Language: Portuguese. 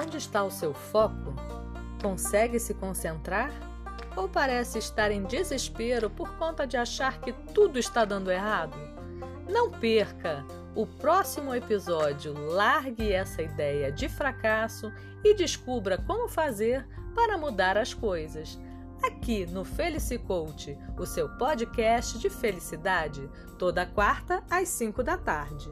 Onde está o seu foco? Consegue se concentrar? Ou parece estar em desespero por conta de achar que tudo está dando errado? Não perca o próximo episódio. Largue essa ideia de fracasso e descubra como fazer para mudar as coisas. Aqui no Felici Coach, o seu podcast de felicidade, toda quarta às 5 da tarde.